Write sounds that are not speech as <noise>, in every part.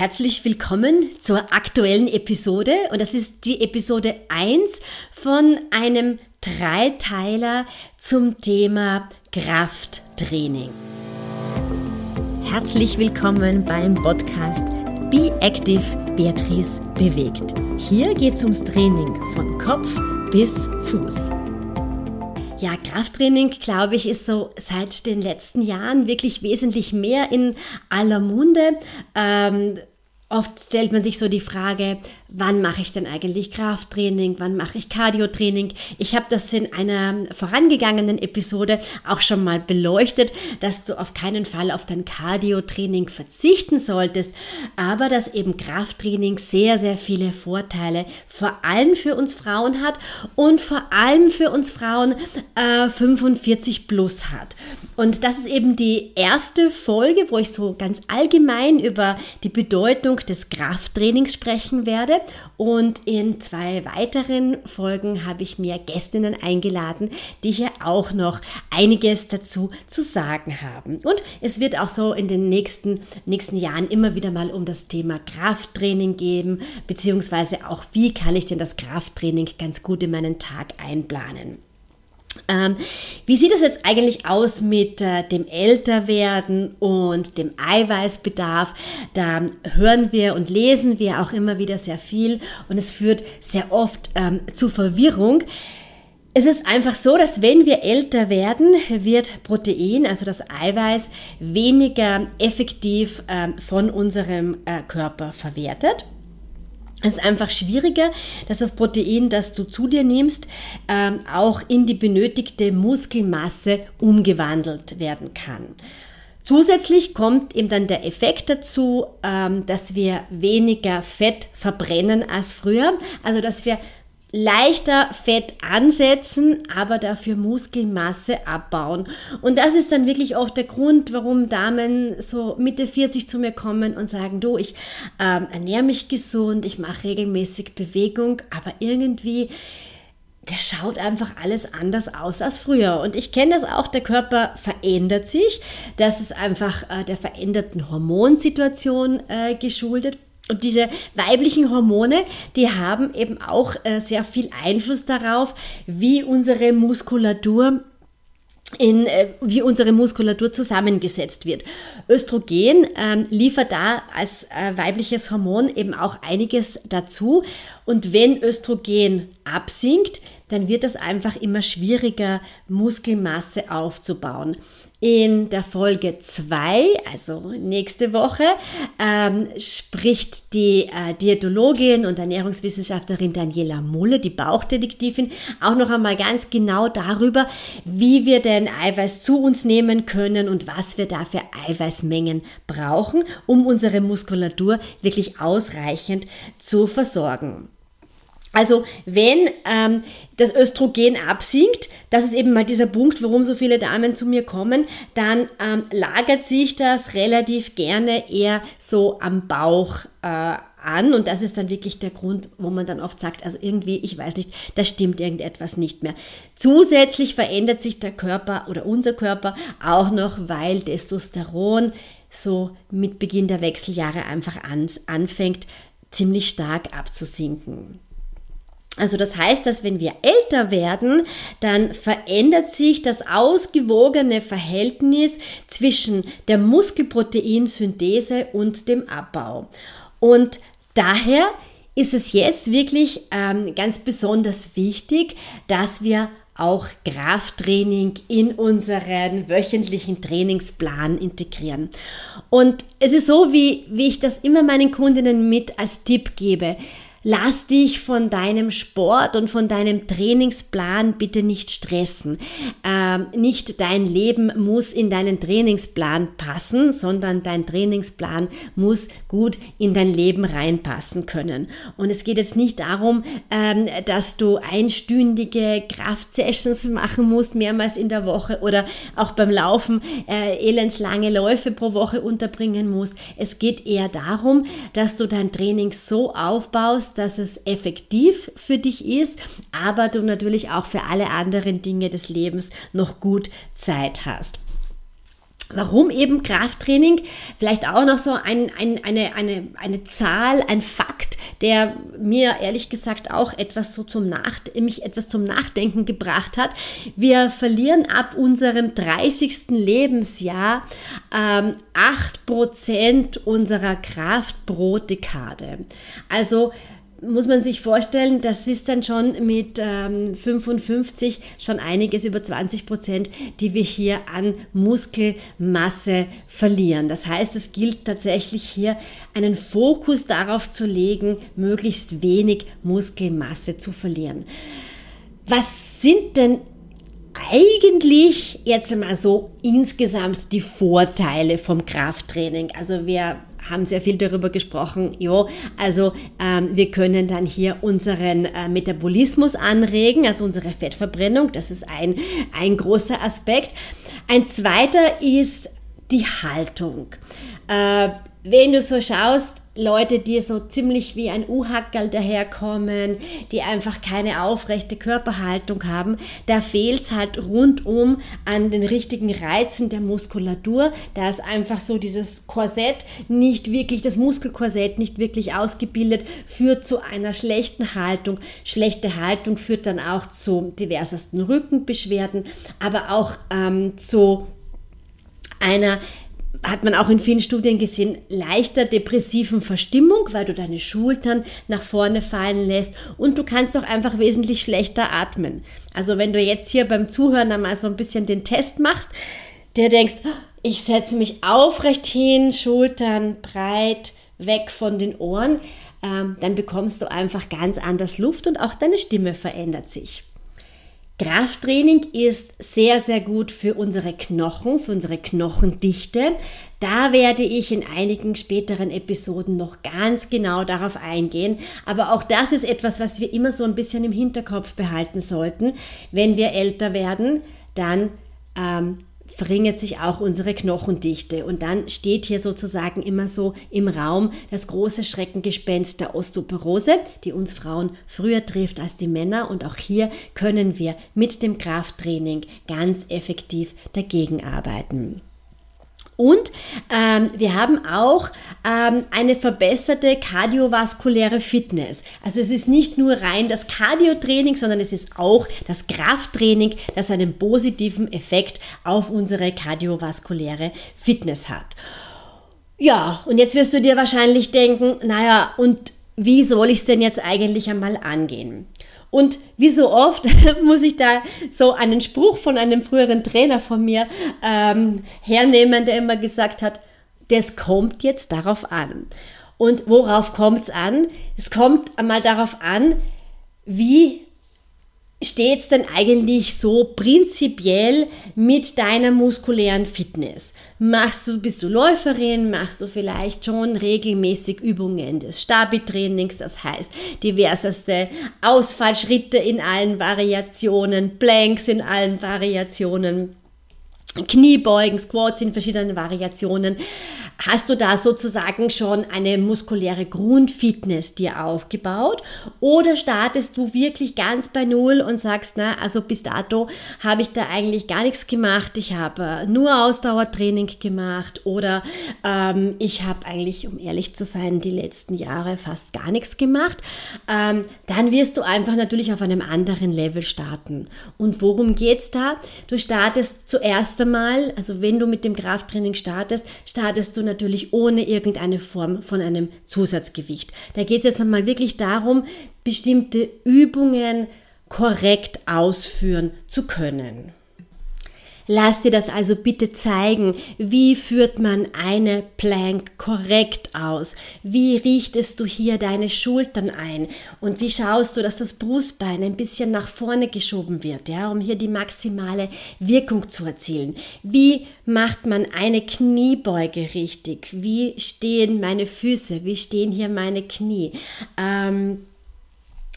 Herzlich willkommen zur aktuellen Episode und das ist die Episode 1 von einem Dreiteiler zum Thema Krafttraining. Herzlich willkommen beim Podcast Be Active Beatrice bewegt. Hier geht es ums Training von Kopf bis Fuß. Ja, Krafttraining, glaube ich, ist so seit den letzten Jahren wirklich wesentlich mehr in aller Munde. Ähm, Oft stellt man sich so die Frage, wann mache ich denn eigentlich Krafttraining, wann mache ich Cardiotraining. Ich habe das in einer vorangegangenen Episode auch schon mal beleuchtet, dass du auf keinen Fall auf dein Cardiotraining verzichten solltest, aber dass eben Krafttraining sehr, sehr viele Vorteile vor allem für uns Frauen hat und vor allem für uns Frauen äh, 45 plus hat. Und das ist eben die erste Folge, wo ich so ganz allgemein über die Bedeutung des Krafttrainings sprechen werde. Und in zwei weiteren Folgen habe ich mir Gästinnen eingeladen, die hier auch noch einiges dazu zu sagen haben. Und es wird auch so in den nächsten, nächsten Jahren immer wieder mal um das Thema Krafttraining geben, beziehungsweise auch, wie kann ich denn das Krafttraining ganz gut in meinen Tag einplanen. Ähm, wie sieht es jetzt eigentlich aus mit äh, dem Älterwerden und dem Eiweißbedarf? Da hören wir und lesen wir auch immer wieder sehr viel und es führt sehr oft ähm, zu Verwirrung. Es ist einfach so, dass wenn wir älter werden, wird Protein, also das Eiweiß, weniger effektiv ähm, von unserem äh, Körper verwertet. Es ist einfach schwieriger, dass das Protein, das du zu dir nimmst, ähm, auch in die benötigte Muskelmasse umgewandelt werden kann. Zusätzlich kommt eben dann der Effekt dazu, ähm, dass wir weniger Fett verbrennen als früher, also dass wir leichter Fett ansetzen, aber dafür Muskelmasse abbauen. Und das ist dann wirklich oft der Grund, warum Damen so Mitte 40 zu mir kommen und sagen, du, ich äh, ernähre mich gesund, ich mache regelmäßig Bewegung, aber irgendwie das schaut einfach alles anders aus als früher. Und ich kenne das auch, der Körper verändert sich. Das ist einfach äh, der veränderten Hormonsituation äh, geschuldet. Und diese weiblichen Hormone, die haben eben auch äh, sehr viel Einfluss darauf, wie unsere Muskulatur in, äh, wie unsere Muskulatur zusammengesetzt wird. Östrogen ähm, liefert da als äh, weibliches Hormon eben auch einiges dazu. Und wenn Östrogen absinkt, dann wird es einfach immer schwieriger, Muskelmasse aufzubauen. In der Folge 2, also nächste Woche, ähm, spricht die äh, Diätologin und Ernährungswissenschaftlerin Daniela Mulle, die Bauchdetektivin, auch noch einmal ganz genau darüber, wie wir denn Eiweiß zu uns nehmen können und was wir da für Eiweißmengen brauchen, um unsere Muskulatur wirklich ausreichend zu versorgen. Also wenn ähm, das Östrogen absinkt, das ist eben mal dieser Punkt, warum so viele Damen zu mir kommen, dann ähm, lagert sich das relativ gerne eher so am Bauch äh, an und das ist dann wirklich der Grund, wo man dann oft sagt, also irgendwie, ich weiß nicht, da stimmt irgendetwas nicht mehr. Zusätzlich verändert sich der Körper oder unser Körper auch noch, weil Testosteron so mit Beginn der Wechseljahre einfach an, anfängt, ziemlich stark abzusinken. Also das heißt, dass wenn wir älter werden, dann verändert sich das ausgewogene Verhältnis zwischen der Muskelproteinsynthese und dem Abbau. Und daher ist es jetzt wirklich ähm, ganz besonders wichtig, dass wir auch Krafttraining in unseren wöchentlichen Trainingsplan integrieren. Und es ist so, wie, wie ich das immer meinen Kundinnen mit als Tipp gebe. Lass dich von deinem Sport und von deinem Trainingsplan bitte nicht stressen. Ähm, nicht dein Leben muss in deinen Trainingsplan passen, sondern dein Trainingsplan muss gut in dein Leben reinpassen können. Und es geht jetzt nicht darum, ähm, dass du einstündige Kraftsessions machen musst, mehrmals in der Woche oder auch beim Laufen äh, elendslange Läufe pro Woche unterbringen musst. Es geht eher darum, dass du dein Training so aufbaust, dass es effektiv für dich ist, aber du natürlich auch für alle anderen Dinge des Lebens noch gut Zeit hast. Warum eben Krafttraining? Vielleicht auch noch so ein, ein, eine, eine, eine Zahl, ein Fakt, der mir ehrlich gesagt auch etwas so zum Nach mich etwas zum Nachdenken gebracht hat. Wir verlieren ab unserem 30. Lebensjahr ähm, 8% unserer Kraft pro Dekade. Also muss man sich vorstellen, das ist dann schon mit ähm, 55 schon einiges über 20 Prozent, die wir hier an Muskelmasse verlieren. Das heißt, es gilt tatsächlich hier einen Fokus darauf zu legen, möglichst wenig Muskelmasse zu verlieren. Was sind denn eigentlich jetzt mal so insgesamt die Vorteile vom Krafttraining? Also wir haben sehr viel darüber gesprochen. Jo, also ähm, wir können dann hier unseren äh, Metabolismus anregen, also unsere Fettverbrennung. Das ist ein, ein großer Aspekt. Ein zweiter ist die Haltung. Äh, wenn du so schaust, Leute, die so ziemlich wie ein U-Hackerl daherkommen, die einfach keine aufrechte Körperhaltung haben, da fehlt es halt rundum an den richtigen Reizen der Muskulatur. Da ist einfach so dieses Korsett nicht wirklich, das Muskelkorsett nicht wirklich ausgebildet, führt zu einer schlechten Haltung. Schlechte Haltung führt dann auch zu diversesten Rückenbeschwerden, aber auch ähm, zu einer hat man auch in vielen Studien gesehen, leichter depressiven Verstimmung, weil du deine Schultern nach vorne fallen lässt und du kannst auch einfach wesentlich schlechter atmen. Also wenn du jetzt hier beim Zuhören einmal so ein bisschen den Test machst, der denkst, ich setze mich aufrecht hin, Schultern breit, weg von den Ohren, ähm, dann bekommst du einfach ganz anders Luft und auch deine Stimme verändert sich. Krafttraining ist sehr, sehr gut für unsere Knochen, für unsere Knochendichte. Da werde ich in einigen späteren Episoden noch ganz genau darauf eingehen. Aber auch das ist etwas, was wir immer so ein bisschen im Hinterkopf behalten sollten. Wenn wir älter werden, dann ähm, verringert sich auch unsere Knochendichte. Und dann steht hier sozusagen immer so im Raum das große Schreckengespenst der Osteoporose, die uns Frauen früher trifft als die Männer. Und auch hier können wir mit dem Krafttraining ganz effektiv dagegen arbeiten. Und ähm, wir haben auch ähm, eine verbesserte kardiovaskuläre Fitness. Also es ist nicht nur rein das Cardiotraining, sondern es ist auch das Krafttraining, das einen positiven Effekt auf unsere kardiovaskuläre Fitness hat. Ja, und jetzt wirst du dir wahrscheinlich denken, naja, und wie soll ich es denn jetzt eigentlich einmal angehen? Und wie so oft <laughs> muss ich da so einen Spruch von einem früheren Trainer von mir ähm, hernehmen, der immer gesagt hat, das kommt jetzt darauf an. Und worauf kommt es an? Es kommt einmal darauf an, wie steht es denn eigentlich so prinzipiell mit deiner muskulären Fitness? Machst du, bist du Läuferin, machst du vielleicht schon regelmäßig Übungen des Stabi-Trainings, das heißt diverseste Ausfallschritte in allen Variationen, Planks in allen Variationen. Kniebeugen, Squats in verschiedenen Variationen, hast du da sozusagen schon eine muskuläre Grundfitness dir aufgebaut oder startest du wirklich ganz bei Null und sagst, na, also bis dato habe ich da eigentlich gar nichts gemacht, ich habe nur Ausdauertraining gemacht oder ähm, ich habe eigentlich, um ehrlich zu sein, die letzten Jahre fast gar nichts gemacht, ähm, dann wirst du einfach natürlich auf einem anderen Level starten. Und worum geht es da? Du startest zuerst einmal, also wenn du mit dem Krafttraining startest, startest du natürlich ohne irgendeine Form von einem Zusatzgewicht. Da geht es jetzt einmal wirklich darum, bestimmte Übungen korrekt ausführen zu können. Lass dir das also bitte zeigen. Wie führt man eine Plank korrekt aus? Wie richtest du hier deine Schultern ein? Und wie schaust du, dass das Brustbein ein bisschen nach vorne geschoben wird, ja, um hier die maximale Wirkung zu erzielen? Wie macht man eine Kniebeuge richtig? Wie stehen meine Füße? Wie stehen hier meine Knie? Ähm,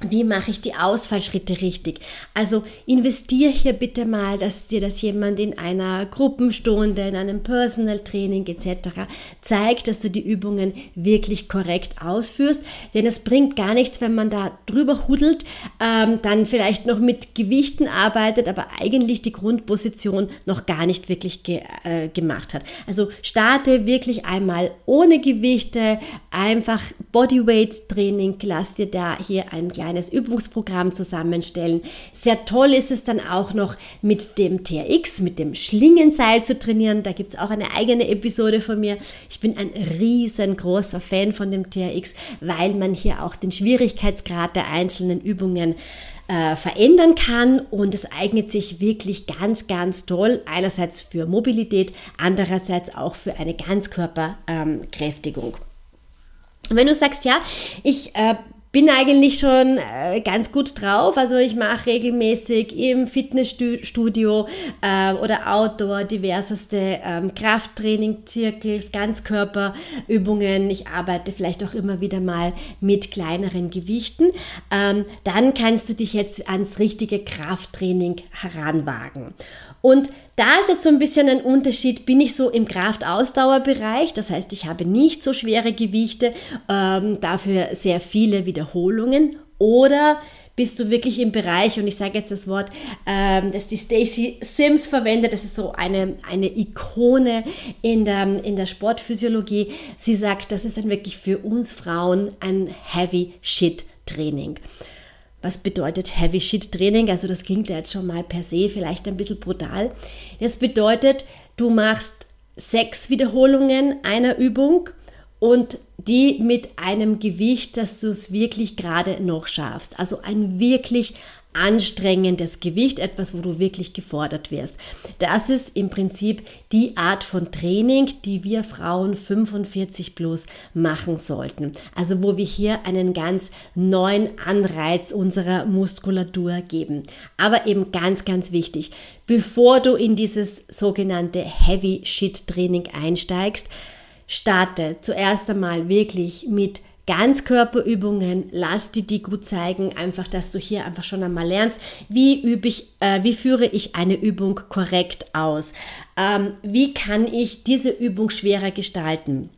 wie mache ich die Ausfallschritte richtig? Also investiere hier bitte mal, dass dir das jemand in einer Gruppenstunde, in einem Personal Training etc. zeigt, dass du die Übungen wirklich korrekt ausführst. Denn es bringt gar nichts, wenn man da drüber hudelt, ähm, dann vielleicht noch mit Gewichten arbeitet, aber eigentlich die Grundposition noch gar nicht wirklich ge äh, gemacht hat. Also starte wirklich einmal ohne Gewichte, einfach Bodyweight Training, lass dir da hier ein kleines kleines Übungsprogramm zusammenstellen. Sehr toll ist es dann auch noch mit dem TRX, mit dem Schlingenseil zu trainieren. Da gibt es auch eine eigene Episode von mir. Ich bin ein riesengroßer Fan von dem TRX, weil man hier auch den Schwierigkeitsgrad der einzelnen Übungen äh, verändern kann und es eignet sich wirklich ganz, ganz toll. Einerseits für Mobilität, andererseits auch für eine Ganzkörperkräftigung. Ähm, wenn du sagst, ja, ich äh, bin eigentlich schon äh, ganz gut drauf. Also ich mache regelmäßig im Fitnessstudio äh, oder Outdoor diverseste ähm, Krafttraining, Zirkels, Ganzkörperübungen. Ich arbeite vielleicht auch immer wieder mal mit kleineren Gewichten. Ähm, dann kannst du dich jetzt ans richtige Krafttraining heranwagen. Und da ist jetzt so ein bisschen ein Unterschied, bin ich so im Kraftausdauerbereich, das heißt, ich habe nicht so schwere Gewichte, ähm, dafür sehr viele Wiederholungen oder bist du wirklich im Bereich, und ich sage jetzt das Wort, ähm, das die Stacy Sims verwendet, das ist so eine, eine Ikone in der, in der Sportphysiologie. Sie sagt, das ist dann wirklich für uns Frauen ein Heavy Shit Training. Was bedeutet Heavy Shit Training? Also das klingt ja jetzt schon mal per se vielleicht ein bisschen brutal. Das bedeutet, du machst sechs Wiederholungen einer Übung und die mit einem Gewicht, dass du es wirklich gerade noch schaffst. Also ein wirklich anstrengendes Gewicht, etwas, wo du wirklich gefordert wirst. Das ist im Prinzip die Art von Training, die wir Frauen 45 plus machen sollten. Also wo wir hier einen ganz neuen Anreiz unserer Muskulatur geben. Aber eben ganz, ganz wichtig, bevor du in dieses sogenannte Heavy Shit Training einsteigst, starte zuerst einmal wirklich mit Ganzkörperübungen, lass dir die gut zeigen, einfach, dass du hier einfach schon einmal lernst, wie übe ich, äh, wie führe ich eine Übung korrekt aus, ähm, wie kann ich diese Übung schwerer gestalten.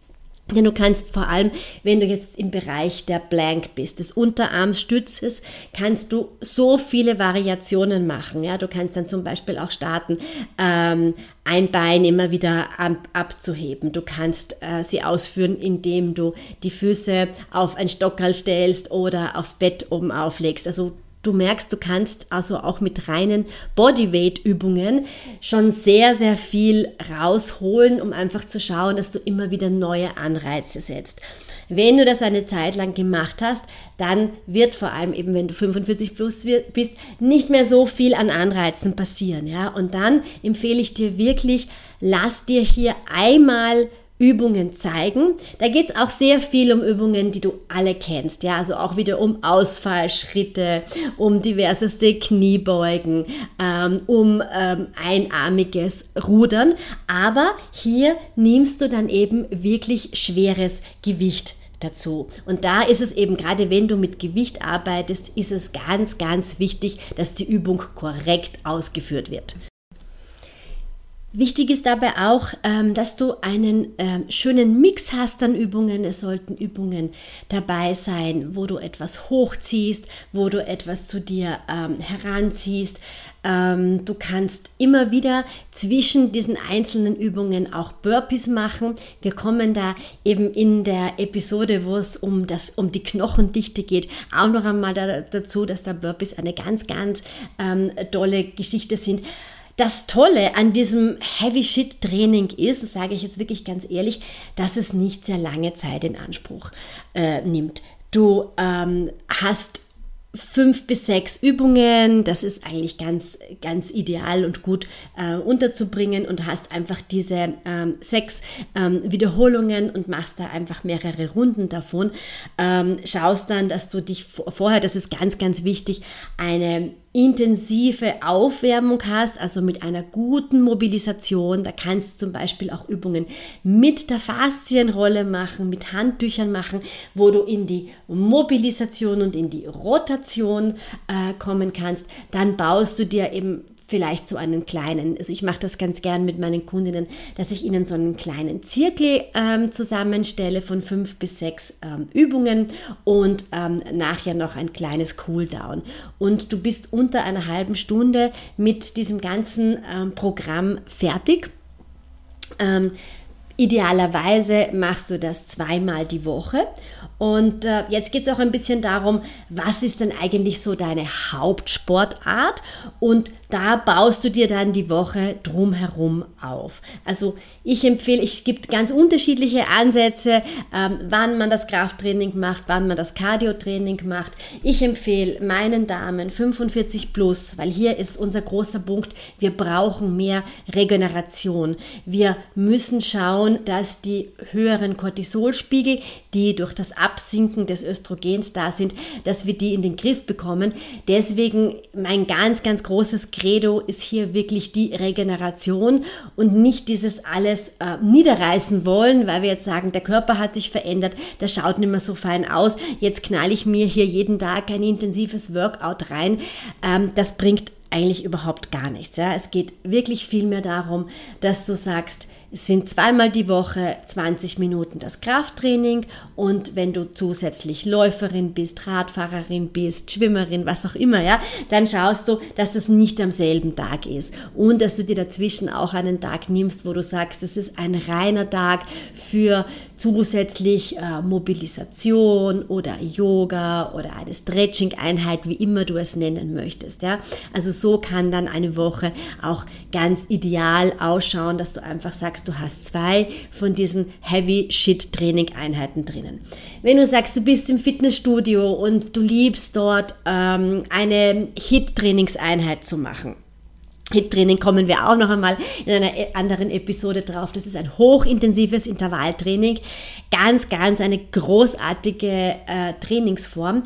Denn du kannst vor allem, wenn du jetzt im Bereich der Blank bist, des Unterarmstützes, kannst du so viele Variationen machen. Ja, du kannst dann zum Beispiel auch starten, ähm, ein Bein immer wieder ab, abzuheben. Du kannst äh, sie ausführen, indem du die Füße auf ein Stockerl stellst oder aufs Bett oben auflegst. Also Du merkst, du kannst also auch mit reinen Bodyweight-Übungen schon sehr, sehr viel rausholen, um einfach zu schauen, dass du immer wieder neue Anreize setzt. Wenn du das eine Zeit lang gemacht hast, dann wird vor allem eben, wenn du 45 plus bist, nicht mehr so viel an Anreizen passieren. Ja? Und dann empfehle ich dir wirklich, lass dir hier einmal Übungen zeigen. Da geht es auch sehr viel um Übungen, die du alle kennst. Ja, also auch wieder um Ausfallschritte, um diverseste Kniebeugen, ähm, um ähm, einarmiges Rudern. Aber hier nimmst du dann eben wirklich schweres Gewicht dazu. Und da ist es eben, gerade wenn du mit Gewicht arbeitest, ist es ganz, ganz wichtig, dass die Übung korrekt ausgeführt wird. Wichtig ist dabei auch, ähm, dass du einen ähm, schönen Mix hast an Übungen. Es sollten Übungen dabei sein, wo du etwas hochziehst, wo du etwas zu dir ähm, heranziehst. Du kannst immer wieder zwischen diesen einzelnen Übungen auch Burpees machen. Wir kommen da eben in der Episode, wo es um, das, um die Knochendichte geht, auch noch einmal dazu, dass da Burpees eine ganz, ganz ähm, tolle Geschichte sind. Das Tolle an diesem Heavy Shit Training ist, sage ich jetzt wirklich ganz ehrlich, dass es nicht sehr lange Zeit in Anspruch äh, nimmt. Du ähm, hast fünf bis sechs Übungen. Das ist eigentlich ganz, ganz ideal und gut äh, unterzubringen und hast einfach diese ähm, sechs ähm, Wiederholungen und machst da einfach mehrere Runden davon. Ähm, schaust dann, dass du dich vorher, das ist ganz, ganz wichtig, eine intensive Aufwärmung hast, also mit einer guten Mobilisation. Da kannst du zum Beispiel auch Übungen mit der Faszienrolle machen, mit Handtüchern machen, wo du in die Mobilisation und in die Rotation äh, kommen kannst. Dann baust du dir eben vielleicht so einen kleinen, also ich mache das ganz gern mit meinen Kundinnen, dass ich ihnen so einen kleinen Zirkel ähm, zusammenstelle von fünf bis sechs ähm, Übungen und ähm, nachher noch ein kleines Cooldown. Und du bist unter einer halben Stunde mit diesem ganzen ähm, Programm fertig. Ähm, idealerweise machst du das zweimal die Woche und äh, jetzt geht es auch ein bisschen darum, was ist denn eigentlich so deine Hauptsportart? Und da baust du dir dann die Woche drumherum auf. Also ich empfehle, es gibt ganz unterschiedliche Ansätze, ähm, wann man das Krafttraining macht, wann man das Cardio-Training macht. Ich empfehle meinen Damen 45 plus, weil hier ist unser großer Punkt, wir brauchen mehr Regeneration. Wir müssen schauen, dass die höheren Cortisolspiegel, die durch das Absinken des Östrogens da sind, dass wir die in den Griff bekommen. Deswegen mein ganz, ganz großes Credo ist hier wirklich die Regeneration und nicht dieses alles äh, niederreißen wollen, weil wir jetzt sagen, der Körper hat sich verändert, der schaut nicht mehr so fein aus. Jetzt knall ich mir hier jeden Tag ein intensives Workout rein. Ähm, das bringt eigentlich überhaupt gar nichts. Ja? Es geht wirklich viel mehr darum, dass du sagst, es sind zweimal die Woche 20 Minuten das Krafttraining und wenn du zusätzlich Läuferin bist, Radfahrerin bist, Schwimmerin, was auch immer, ja, dann schaust du, dass das nicht am selben Tag ist und dass du dir dazwischen auch einen Tag nimmst, wo du sagst, es ist ein reiner Tag für zusätzlich äh, Mobilisation oder Yoga oder eine Stretching-Einheit, wie immer du es nennen möchtest, ja. Also so kann dann eine Woche auch ganz ideal ausschauen, dass du einfach sagst, du hast zwei von diesen Heavy Shit Training Einheiten drinnen. Wenn du sagst, du bist im Fitnessstudio und du liebst dort ähm, eine Hit Trainingseinheit zu machen, HIT-Training kommen wir auch noch einmal in einer e-, anderen Episode drauf. Das ist ein hochintensives Intervalltraining. Ganz, ganz eine großartige äh, Trainingsform.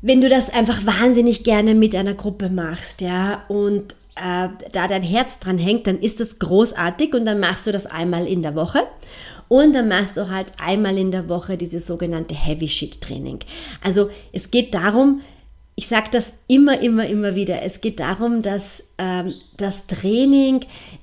Wenn du das einfach wahnsinnig gerne mit einer Gruppe machst, ja, und äh, da dein Herz dran hängt, dann ist das großartig und dann machst du das einmal in der Woche. Und dann machst du halt einmal in der Woche dieses sogenannte Heavy Shit Training. Also es geht darum, ich sage das immer, immer, immer wieder. Es geht darum, dass ähm, das Training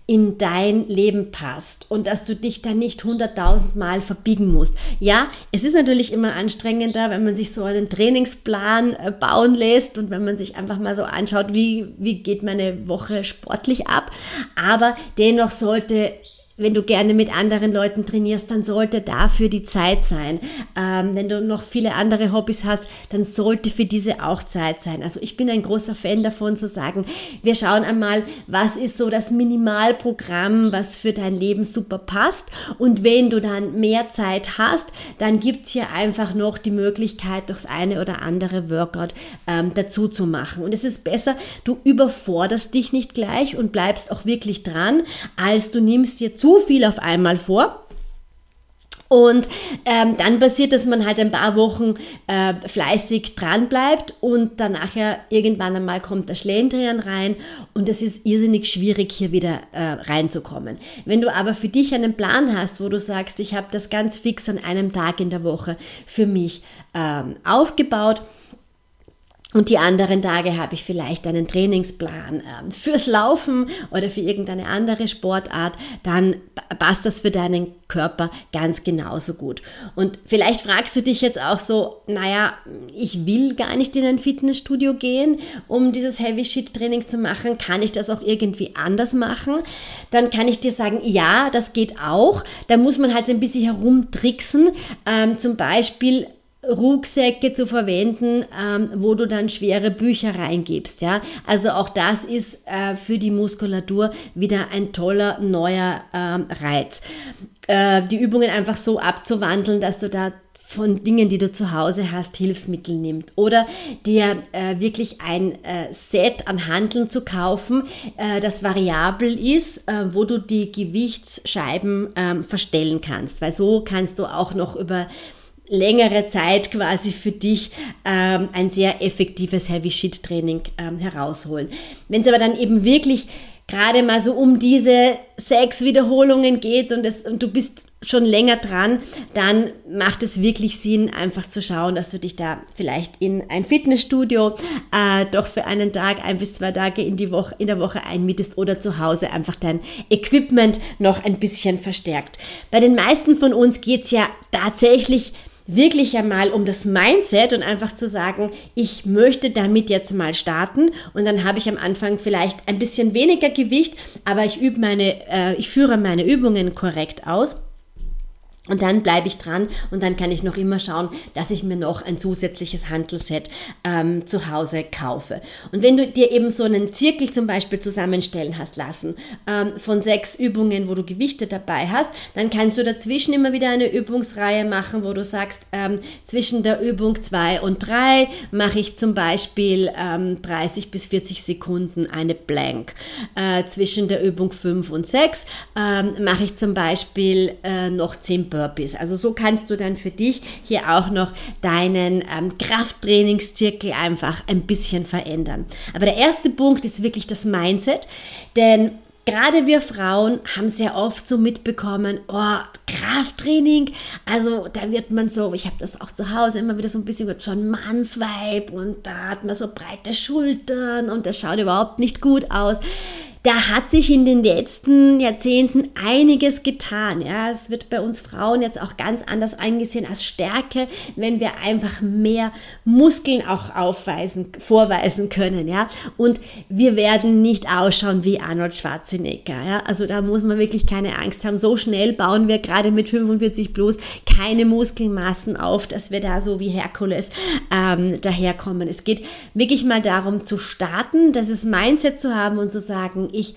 in dein Leben passt und dass du dich da nicht hunderttausend Mal verbiegen musst. Ja, es ist natürlich immer anstrengender, wenn man sich so einen Trainingsplan äh, bauen lässt und wenn man sich einfach mal so anschaut, wie, wie geht meine Woche sportlich ab. Aber dennoch sollte wenn du gerne mit anderen Leuten trainierst, dann sollte dafür die Zeit sein. Ähm, wenn du noch viele andere Hobbys hast, dann sollte für diese auch Zeit sein. Also ich bin ein großer Fan davon zu sagen, wir schauen einmal, was ist so das Minimalprogramm, was für dein Leben super passt. Und wenn du dann mehr Zeit hast, dann gibt's hier einfach noch die Möglichkeit, das eine oder andere Workout ähm, dazu zu machen. Und es ist besser, du überforderst dich nicht gleich und bleibst auch wirklich dran, als du nimmst dir zu viel auf einmal vor. Und ähm, dann passiert, dass man halt ein paar Wochen äh, fleißig dran bleibt und dann nachher irgendwann einmal kommt der Schlendrian rein und es ist irrsinnig schwierig, hier wieder äh, reinzukommen. Wenn du aber für dich einen Plan hast, wo du sagst, ich habe das ganz fix an einem Tag in der Woche für mich ähm, aufgebaut, und die anderen Tage habe ich vielleicht einen Trainingsplan äh, fürs Laufen oder für irgendeine andere Sportart. Dann passt das für deinen Körper ganz genauso gut. Und vielleicht fragst du dich jetzt auch so, naja, ich will gar nicht in ein Fitnessstudio gehen, um dieses Heavy Shit Training zu machen. Kann ich das auch irgendwie anders machen? Dann kann ich dir sagen, ja, das geht auch. Da muss man halt ein bisschen herumtricksen. Ähm, zum Beispiel Rucksäcke zu verwenden, ähm, wo du dann schwere Bücher reingibst. Ja? Also auch das ist äh, für die Muskulatur wieder ein toller neuer ähm, Reiz. Äh, die Übungen einfach so abzuwandeln, dass du da von Dingen, die du zu Hause hast, Hilfsmittel nimmt. Oder dir äh, wirklich ein äh, Set an Handeln zu kaufen, äh, das variabel ist, äh, wo du die Gewichtsscheiben ähm, verstellen kannst. Weil so kannst du auch noch über längere Zeit quasi für dich ähm, ein sehr effektives Heavy Shit Training ähm, herausholen. Wenn es aber dann eben wirklich gerade mal so um diese sechs Wiederholungen geht und, es, und du bist schon länger dran, dann macht es wirklich Sinn, einfach zu schauen, dass du dich da vielleicht in ein Fitnessstudio äh, doch für einen Tag, ein bis zwei Tage in, die Woche, in der Woche einmietest oder zu Hause einfach dein Equipment noch ein bisschen verstärkt. Bei den meisten von uns geht es ja tatsächlich wirklich einmal um das Mindset und einfach zu sagen, ich möchte damit jetzt mal starten. Und dann habe ich am Anfang vielleicht ein bisschen weniger Gewicht, aber ich übe meine, äh, ich führe meine Übungen korrekt aus und dann bleibe ich dran und dann kann ich noch immer schauen, dass ich mir noch ein zusätzliches Handelset ähm, zu Hause kaufe. Und wenn du dir eben so einen Zirkel zum Beispiel zusammenstellen hast lassen ähm, von sechs Übungen, wo du Gewichte dabei hast, dann kannst du dazwischen immer wieder eine Übungsreihe machen, wo du sagst, ähm, zwischen der Übung zwei und drei mache ich zum Beispiel 30 ähm, bis 40 Sekunden eine Blank. Äh, zwischen der Übung fünf und sechs ähm, mache ich zum Beispiel äh, noch 10 Burpees. Also so kannst du dann für dich hier auch noch deinen ähm, Krafttrainingszirkel einfach ein bisschen verändern. Aber der erste Punkt ist wirklich das Mindset, denn Gerade wir Frauen haben sehr oft so mitbekommen, oh, Krafttraining, also da wird man so, ich habe das auch zu Hause immer wieder so ein bisschen so ein Mannsvibe und da hat man so breite Schultern und das schaut überhaupt nicht gut aus da hat sich in den letzten Jahrzehnten einiges getan. Ja, es wird bei uns Frauen jetzt auch ganz anders eingesehen als Stärke, wenn wir einfach mehr Muskeln auch aufweisen, vorweisen können. Ja, und wir werden nicht ausschauen wie Arnold Schwarzenegger. Ja, also da muss man wirklich keine Angst haben. So schnell bauen wir gerade mit 45 plus keine Muskelmassen auf, dass wir da so wie Herkules ähm, daherkommen. Es geht wirklich mal darum zu starten, das Mindset zu haben und zu sagen, ich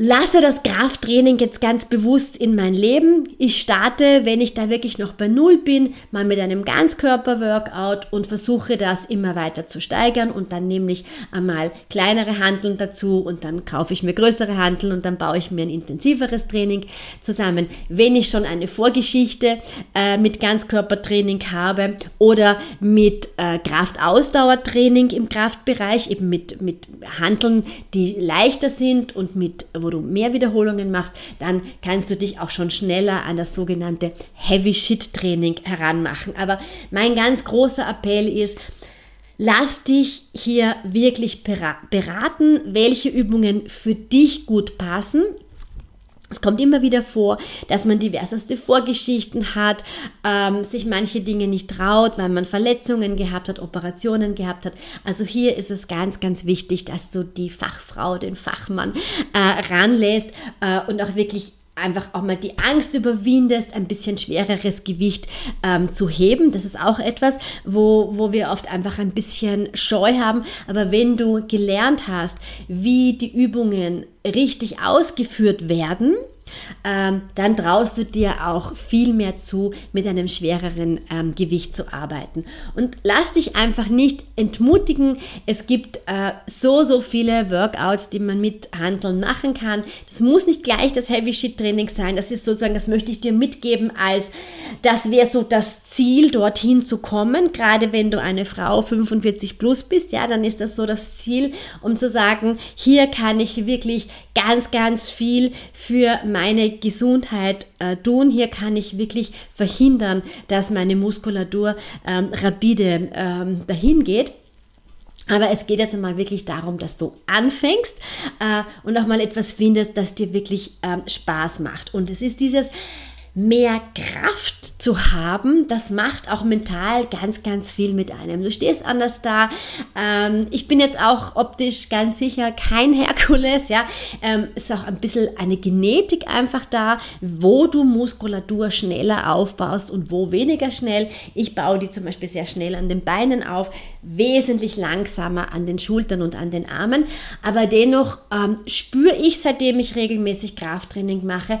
lasse das Krafttraining jetzt ganz bewusst in mein Leben. Ich starte, wenn ich da wirklich noch bei Null bin, mal mit einem Ganzkörper-Workout und versuche das immer weiter zu steigern und dann nämlich einmal kleinere Handeln dazu und dann kaufe ich mir größere Handeln und dann baue ich mir ein intensiveres Training zusammen. Wenn ich schon eine Vorgeschichte äh, mit Ganzkörpertraining habe oder mit äh, Kraftausdauertraining im Kraftbereich, eben mit, mit Handeln, die leichter sind und mit, wo wo du mehr Wiederholungen machst, dann kannst du dich auch schon schneller an das sogenannte Heavy Shit Training heranmachen. Aber mein ganz großer Appell ist, Lass dich hier wirklich beraten, welche Übungen für dich gut passen. Es kommt immer wieder vor, dass man diverseste Vorgeschichten hat, ähm, sich manche Dinge nicht traut, weil man Verletzungen gehabt hat, Operationen gehabt hat. Also hier ist es ganz, ganz wichtig, dass du die Fachfrau, den Fachmann äh, ranlässt äh, und auch wirklich einfach auch mal die Angst überwindest, ein bisschen schwereres Gewicht ähm, zu heben. Das ist auch etwas, wo, wo wir oft einfach ein bisschen Scheu haben. Aber wenn du gelernt hast, wie die Übungen richtig ausgeführt werden, ähm, dann traust du dir auch viel mehr zu, mit einem schwereren ähm, Gewicht zu arbeiten. Und lass dich einfach nicht entmutigen. Es gibt äh, so, so viele Workouts, die man mit Handeln machen kann. Das muss nicht gleich das Heavy Shit Training sein. Das ist sozusagen, das möchte ich dir mitgeben, als das wäre so das Ziel, dorthin zu kommen. Gerade wenn du eine Frau 45 plus bist, ja, dann ist das so das Ziel, um zu sagen, hier kann ich wirklich ganz, ganz viel für meine meine Gesundheit äh, tun. Hier kann ich wirklich verhindern, dass meine Muskulatur ähm, rapide ähm, dahin geht. Aber es geht jetzt einmal wirklich darum, dass du anfängst äh, und auch mal etwas findest, das dir wirklich ähm, Spaß macht. Und es ist dieses mehr Kraft zu haben, das macht auch mental ganz, ganz viel mit einem. Du stehst anders da. Ähm, ich bin jetzt auch optisch ganz sicher kein <laughs> Herkules, ja. Ähm, ist auch ein bisschen eine Genetik einfach da, wo du Muskulatur schneller aufbaust und wo weniger schnell. Ich baue die zum Beispiel sehr schnell an den Beinen auf, wesentlich langsamer an den Schultern und an den Armen. Aber dennoch ähm, spüre ich, seitdem ich regelmäßig Krafttraining mache,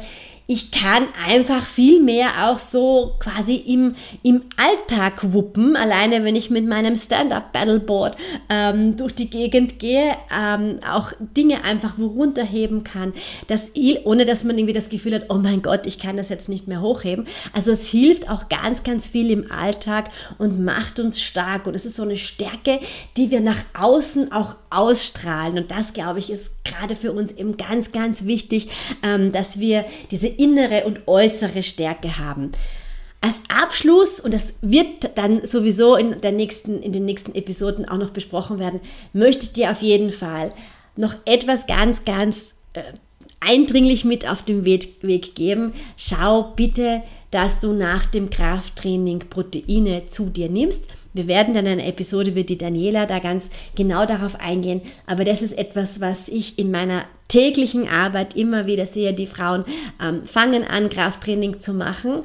ich kann einfach viel mehr auch so quasi im, im Alltag wuppen. Alleine wenn ich mit meinem Stand-Up-Paddleboard ähm, durch die Gegend gehe, ähm, auch Dinge einfach wo runterheben kann. Das, ohne dass man irgendwie das Gefühl hat, oh mein Gott, ich kann das jetzt nicht mehr hochheben. Also es hilft auch ganz, ganz viel im Alltag und macht uns stark. Und es ist so eine Stärke, die wir nach außen auch ausstrahlen. Und das, glaube ich, ist gerade für uns eben ganz, ganz wichtig, ähm, dass wir diese innere und äußere Stärke haben. Als Abschluss, und das wird dann sowieso in, der nächsten, in den nächsten Episoden auch noch besprochen werden, möchte ich dir auf jeden Fall noch etwas ganz, ganz äh, eindringlich mit auf den Weg, Weg geben. Schau bitte, dass du nach dem Krafttraining Proteine zu dir nimmst. Wir werden dann in einer Episode wird die Daniela da ganz genau darauf eingehen. Aber das ist etwas, was ich in meiner täglichen Arbeit immer wieder sehe. Die Frauen ähm, fangen an, Krafttraining zu machen,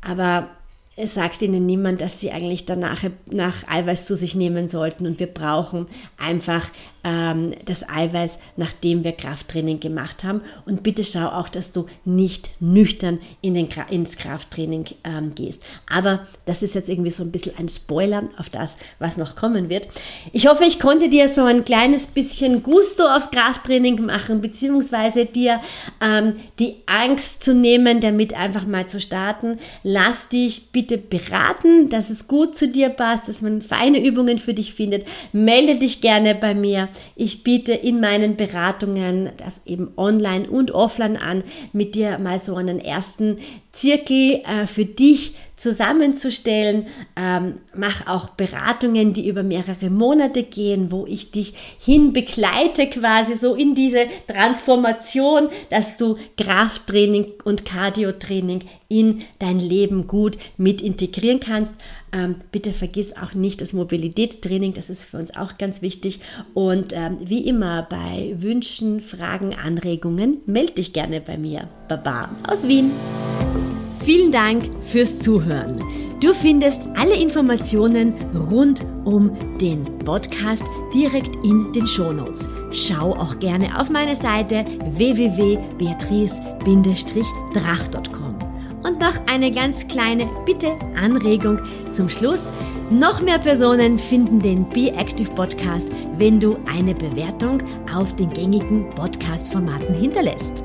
aber es sagt ihnen niemand, dass sie eigentlich danach nach Eiweiß zu sich nehmen sollten. Und wir brauchen einfach ähm, das Eiweiß, nachdem wir Krafttraining gemacht haben. Und bitte schau auch, dass du nicht nüchtern in den, ins Krafttraining ähm, gehst. Aber das ist jetzt irgendwie so ein bisschen ein Spoiler auf das, was noch kommen wird. Ich hoffe, ich konnte dir so ein kleines bisschen Gusto aufs Krafttraining machen, beziehungsweise dir ähm, die Angst zu nehmen, damit einfach mal zu starten. Lass dich bitte beraten, dass es gut zu dir passt, dass man feine Übungen für dich findet. Melde dich gerne bei mir. Ich biete in meinen Beratungen das eben online und offline an, mit dir mal so einen ersten Zirkel äh, für dich zusammenzustellen. Ähm, mach auch Beratungen, die über mehrere Monate gehen, wo ich dich hin begleite, quasi so in diese Transformation, dass du Krafttraining und Cardiotraining in dein Leben gut mit integrieren kannst. Ähm, bitte vergiss auch nicht das Mobilitätstraining, das ist für uns auch ganz wichtig. Und ähm, wie immer bei Wünschen, Fragen, Anregungen, melde dich gerne bei mir. Baba aus Wien. Vielen Dank fürs Zuhören. Du findest alle Informationen rund um den Podcast direkt in den Shownotes. Schau auch gerne auf meine Seite www.beatrice-drach.com. Und noch eine ganz kleine Bitte Anregung zum Schluss. Noch mehr Personen finden den Be Active Podcast, wenn du eine Bewertung auf den gängigen Podcast-Formaten hinterlässt.